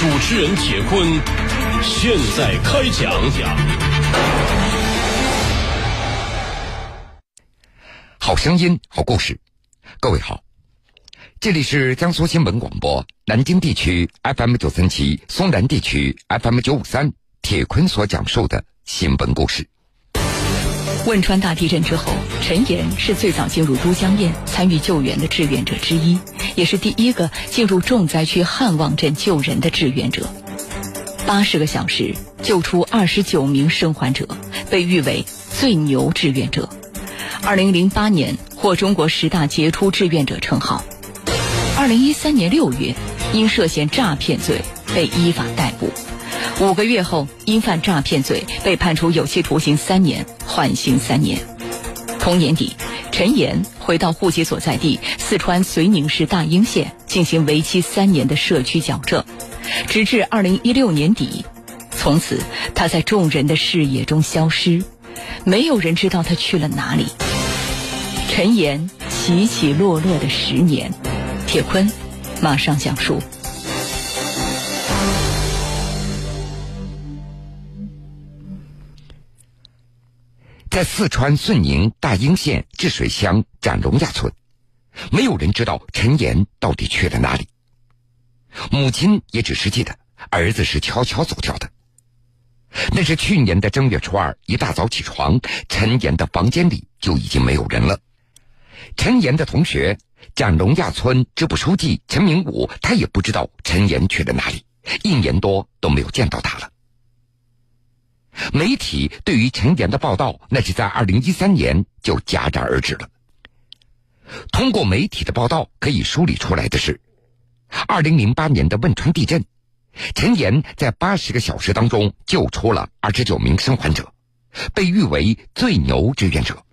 主持人铁坤现在开讲。好声音，好故事，各位好，这里是江苏新闻广播南京地区 FM 九三七，松南地区 FM 九五三，铁坤所讲述的新闻故事。汶川大地震之后，陈岩是最早进入都江堰参与救援的志愿者之一，也是第一个进入重灾区汉旺镇救人的志愿者。八十个小时救出二十九名生还者，被誉为最牛志愿者。二零零八年获中国十大杰出志愿者称号。二零一三年六月，因涉嫌诈骗罪被依法逮捕。五个月后，因犯诈骗罪被判处有期徒刑三年，缓刑三年。同年底，陈岩回到户籍所在地四川遂宁市大英县进行为期三年的社区矫正，直至二零一六年底，从此他在众人的视野中消失，没有人知道他去了哪里。陈岩起起落落的十年，铁坤马上讲述。在四川遂宁大英县治水乡展龙亚村，没有人知道陈岩到底去了哪里。母亲也只是记得儿子是悄悄走掉的。那是去年的正月初二一大早起床，陈岩的房间里就已经没有人了。陈岩的同学展龙亚村支部书记陈明武，他也不知道陈岩去了哪里，一年多都没有见到他了。媒体对于陈岩的报道，那是在二零一三年就戛然而止了。通过媒体的报道，可以梳理出来的是，二零零八年的汶川地震，陈岩在八十个小时当中救出了二十九名生还者，被誉为最牛志愿者。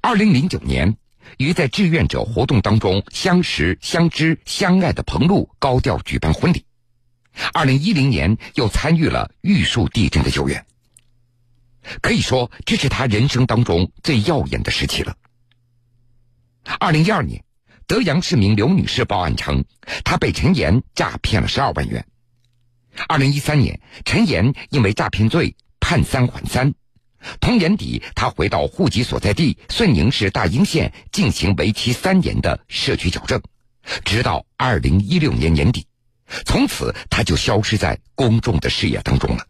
二零零九年，与在志愿者活动当中相识、相知、相爱的彭璐高调举办婚礼。二零一零年又参与了玉树地震的救援，可以说这是他人生当中最耀眼的时期了。二零一二年，德阳市民刘女士报案称，她被陈岩诈骗了十二万元。二零一三年，陈岩因为诈骗罪判三缓三，同年底他回到户籍所在地遂宁市大英县进行为期三年的社区矫正，直到二零一六年年底。从此，他就消失在公众的视野当中了。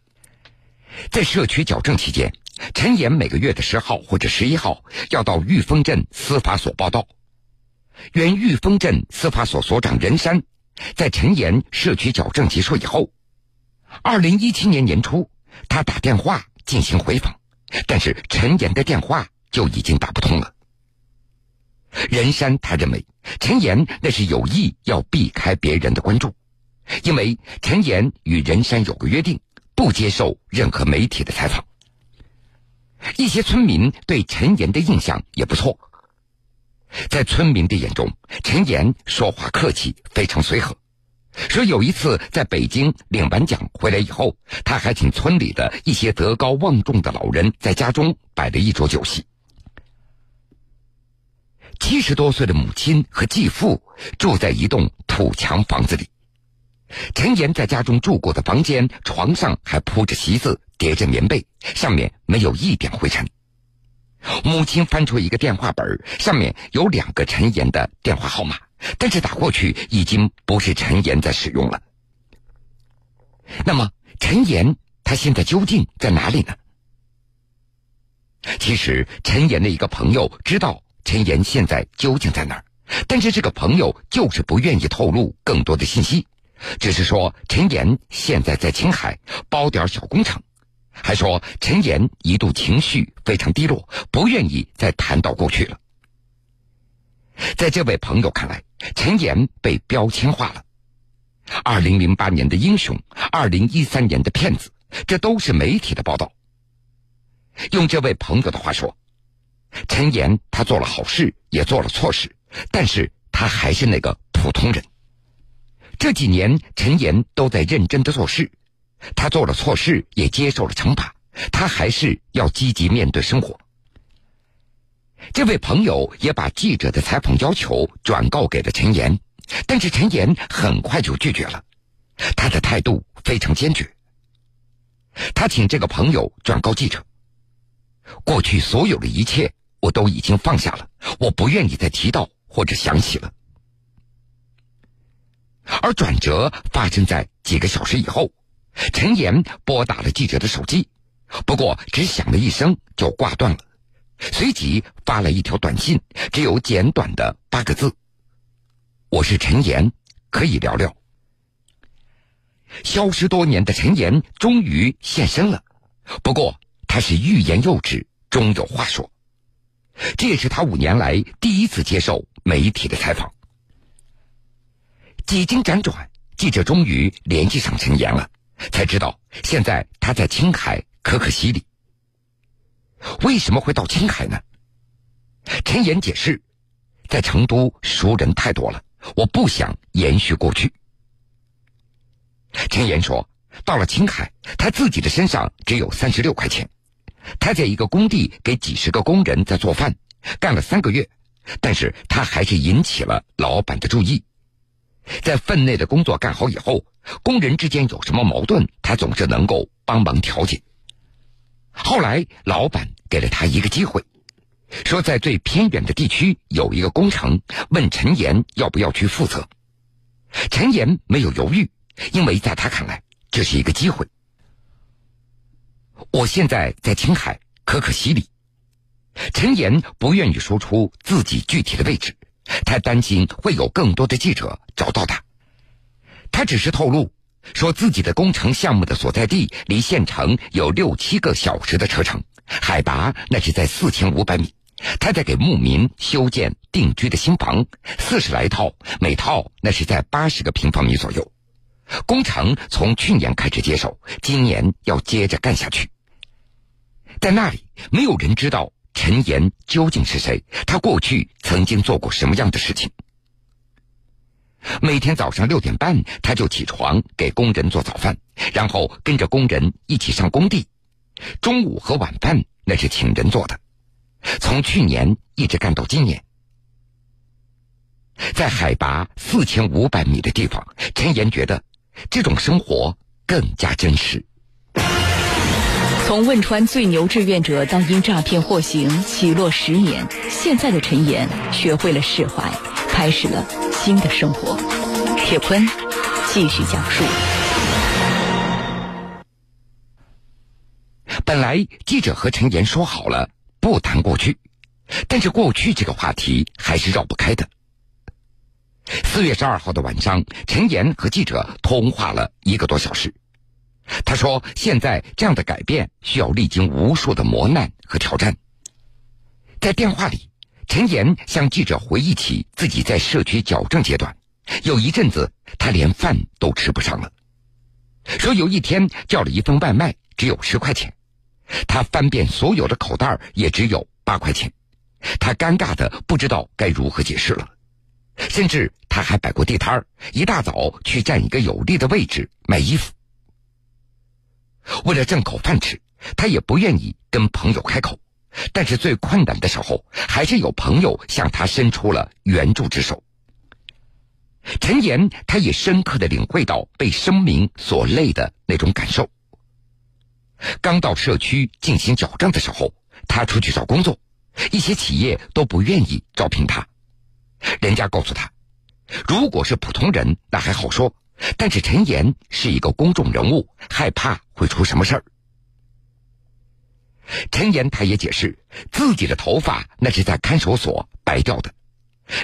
在社区矫正期间，陈岩每个月的十号或者十一号要到玉峰镇司法所报到。原玉峰镇司法所所长任山，在陈岩社区矫正结束以后，二零一七年年初，他打电话进行回访，但是陈岩的电话就已经打不通了。任山他认为，陈岩那是有意要避开别人的关注。因为陈岩与任山有个约定，不接受任何媒体的采访。一些村民对陈岩的印象也不错，在村民的眼中，陈岩说话客气，非常随和。说有一次在北京领完奖回来以后，他还请村里的一些德高望重的老人在家中摆了一桌酒席。七十多岁的母亲和继父住在一栋土墙房子里。陈岩在家中住过的房间，床上还铺着席子，叠着棉被，上面没有一点灰尘。母亲翻出一个电话本，上面有两个陈岩的电话号码，但是打过去已经不是陈岩在使用了。那么，陈岩他现在究竟在哪里呢？其实，陈岩的一个朋友知道陈岩现在究竟在哪儿，但是这个朋友就是不愿意透露更多的信息。只是说陈岩现在在青海包点小工程，还说陈岩一度情绪非常低落，不愿意再谈到过去了。在这位朋友看来，陈岩被标签化了，二零零八年的英雄，二零一三年的骗子，这都是媒体的报道。用这位朋友的话说，陈岩他做了好事，也做了错事，但是他还是那个普通人。这几年，陈岩都在认真的做事，他做了错事，也接受了惩罚，他还是要积极面对生活。这位朋友也把记者的采访要求转告给了陈岩，但是陈岩很快就拒绝了，他的态度非常坚决。他请这个朋友转告记者：“过去所有的一切我都已经放下了，我不愿意再提到或者想起了。”而转折发生在几个小时以后，陈岩拨打了记者的手机，不过只响了一声就挂断了，随即发了一条短信，只有简短的八个字：“我是陈岩，可以聊聊。”消失多年的陈岩终于现身了，不过他是欲言又止，终有话说。这也是他五年来第一次接受媒体的采访。几经辗转，记者终于联系上陈岩了，才知道现在他在青海可可西里。为什么会到青海呢？陈岩解释，在成都熟人太多了，我不想延续过去。陈岩说：“到了青海，他自己的身上只有三十六块钱。他在一个工地给几十个工人在做饭，干了三个月，但是他还是引起了老板的注意。在分内的工作干好以后，工人之间有什么矛盾，他总是能够帮忙调解。后来，老板给了他一个机会，说在最偏远的地区有一个工程，问陈岩要不要去负责。陈岩没有犹豫。”因为在他看来，这是一个机会。我现在在青海可可西里，陈岩不愿意说出自己具体的位置，他担心会有更多的记者找到他。他只是透露说自己的工程项目的所在地离县城有六七个小时的车程，海拔那是在四千五百米。他在给牧民修建定居的新房，四十来套，每套那是在八十个平方米左右。工程从去年开始接手，今年要接着干下去。在那里，没有人知道陈岩究竟是谁，他过去曾经做过什么样的事情。每天早上六点半，他就起床给工人做早饭，然后跟着工人一起上工地。中午和晚饭那是请人做的，从去年一直干到今年。在海拔四千五百米的地方，陈岩觉得。这种生活更加真实。从汶川最牛志愿者到因诈骗获刑起落十年，现在的陈岩学会了释怀，开始了新的生活。铁坤继续讲述。本来记者和陈岩说好了不谈过去，但是过去这个话题还是绕不开的。四月十二号的晚上，陈岩和记者通话了一个多小时。他说：“现在这样的改变需要历经无数的磨难和挑战。”在电话里，陈岩向记者回忆起自己在社区矫正阶段，有一阵子他连饭都吃不上了。说有一天叫了一份外卖，只有十块钱，他翻遍所有的口袋也只有八块钱，他尴尬的不知道该如何解释了。甚至他还摆过地摊儿，一大早去占一个有利的位置卖衣服。为了挣口饭吃，他也不愿意跟朋友开口，但是最困难的时候，还是有朋友向他伸出了援助之手。陈岩，他也深刻的领会到被生命所累的那种感受。刚到社区进行矫正的时候，他出去找工作，一些企业都不愿意招聘他。人家告诉他，如果是普通人，那还好说；但是陈岩是一个公众人物，害怕会出什么事儿。陈岩他也解释，自己的头发那是在看守所白掉的，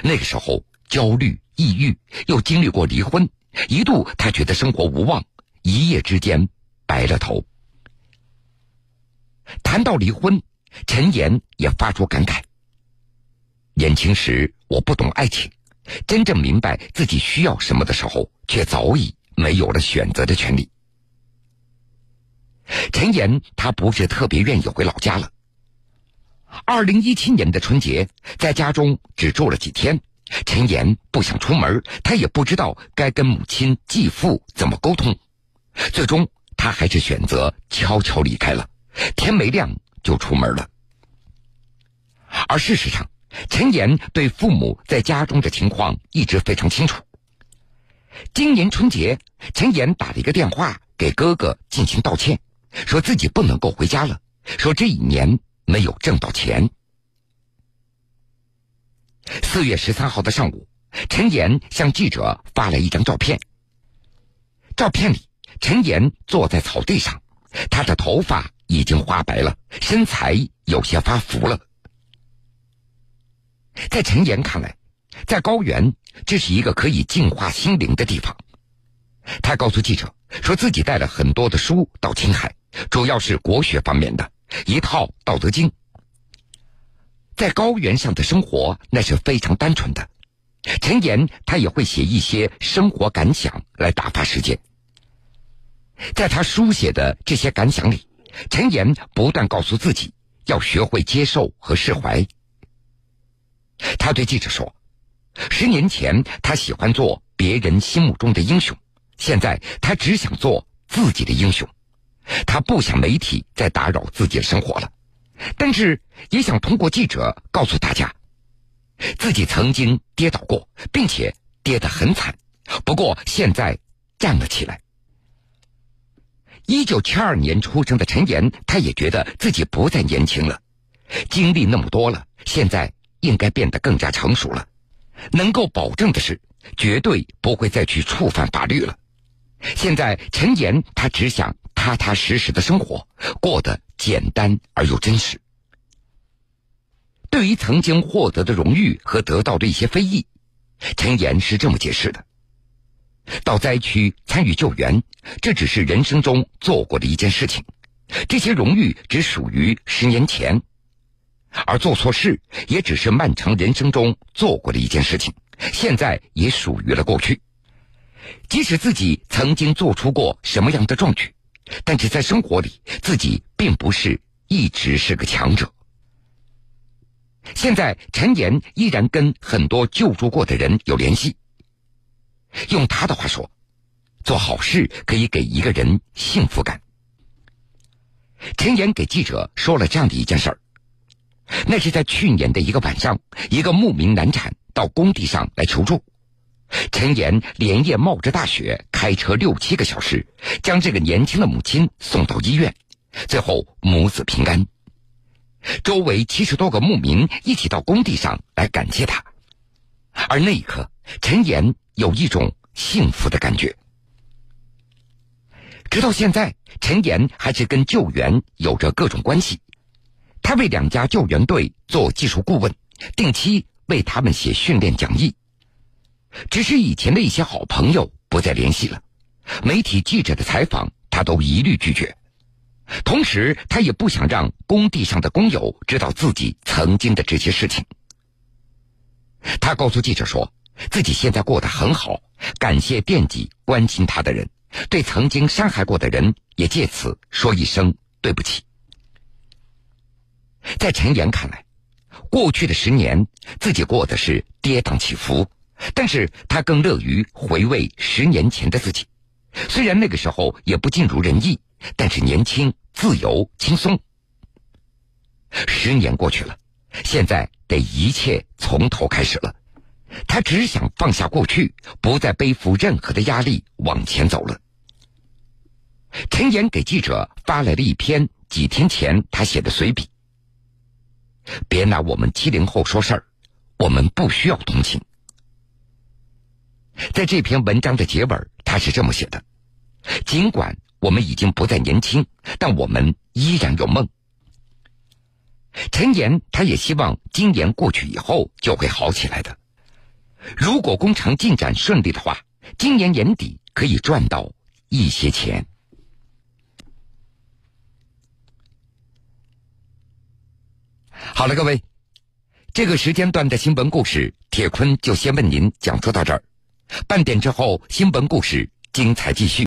那个时候焦虑、抑郁，又经历过离婚，一度他觉得生活无望，一夜之间白了头。谈到离婚，陈岩也发出感慨。年轻时我不懂爱情，真正明白自己需要什么的时候，却早已没有了选择的权利。陈岩他不是特别愿意回老家了。二零一七年的春节，在家中只住了几天，陈岩不想出门，他也不知道该跟母亲继父怎么沟通，最终他还是选择悄悄离开了，天没亮就出门了。而事实上。陈岩对父母在家中的情况一直非常清楚。今年春节，陈岩打了一个电话给哥哥进行道歉，说自己不能够回家了，说这一年没有挣到钱。四月十三号的上午，陈岩向记者发来一张照片。照片里，陈岩坐在草地上，他的头发已经花白了，身材有些发福了。在陈岩看来，在高原，这是一个可以净化心灵的地方。他告诉记者，说自己带了很多的书到青海，主要是国学方面的，一套《道德经》。在高原上的生活那是非常单纯的。陈岩他也会写一些生活感想来打发时间。在他书写的这些感想里，陈岩不断告诉自己要学会接受和释怀。他对记者说：“十年前他喜欢做别人心目中的英雄，现在他只想做自己的英雄。他不想媒体再打扰自己的生活了，但是也想通过记者告诉大家，自己曾经跌倒过，并且跌得很惨，不过现在站了起来。”一九七二年出生的陈岩，他也觉得自己不再年轻了，经历那么多了，现在。应该变得更加成熟了，能够保证的是，绝对不会再去触犯法律了。现在陈岩他只想踏踏实实的生活，过得简单而又真实。对于曾经获得的荣誉和得到的一些非议，陈岩是这么解释的：到灾区参与救援，这只是人生中做过的一件事情，这些荣誉只属于十年前。而做错事也只是漫长人生中做过的一件事情，现在也属于了过去。即使自己曾经做出过什么样的壮举，但是在生活里自己并不是一直是个强者。现在陈岩依然跟很多救助过的人有联系。用他的话说，做好事可以给一个人幸福感。陈岩给记者说了这样的一件事儿。那是在去年的一个晚上，一个牧民难产到工地上来求助，陈岩连夜冒着大雪开车六七个小时，将这个年轻的母亲送到医院，最后母子平安。周围七十多个牧民一起到工地上来感谢他，而那一刻，陈岩有一种幸福的感觉。直到现在，陈岩还是跟救援有着各种关系。他为两家救援队做技术顾问，定期为他们写训练讲义。只是以前的一些好朋友不再联系了，媒体记者的采访他都一律拒绝。同时，他也不想让工地上的工友知道自己曾经的这些事情。他告诉记者说，自己现在过得很好，感谢惦记关心他的人，对曾经伤害过的人也借此说一声对不起。在陈岩看来，过去的十年自己过的是跌宕起伏，但是他更乐于回味十年前的自己。虽然那个时候也不尽如人意，但是年轻、自由、轻松。十年过去了，现在得一切从头开始了。他只想放下过去，不再背负任何的压力，往前走了。陈岩给记者发来了一篇几天前他写的随笔。别拿我们七零后说事儿，我们不需要同情。在这篇文章的结尾，他是这么写的：尽管我们已经不再年轻，但我们依然有梦。陈岩他也希望今年过去以后就会好起来的。如果工程进展顺利的话，今年年底可以赚到一些钱。好了，各位，这个时间段的新闻故事，铁坤就先为您讲述到这儿。半点之后，新闻故事精彩继续。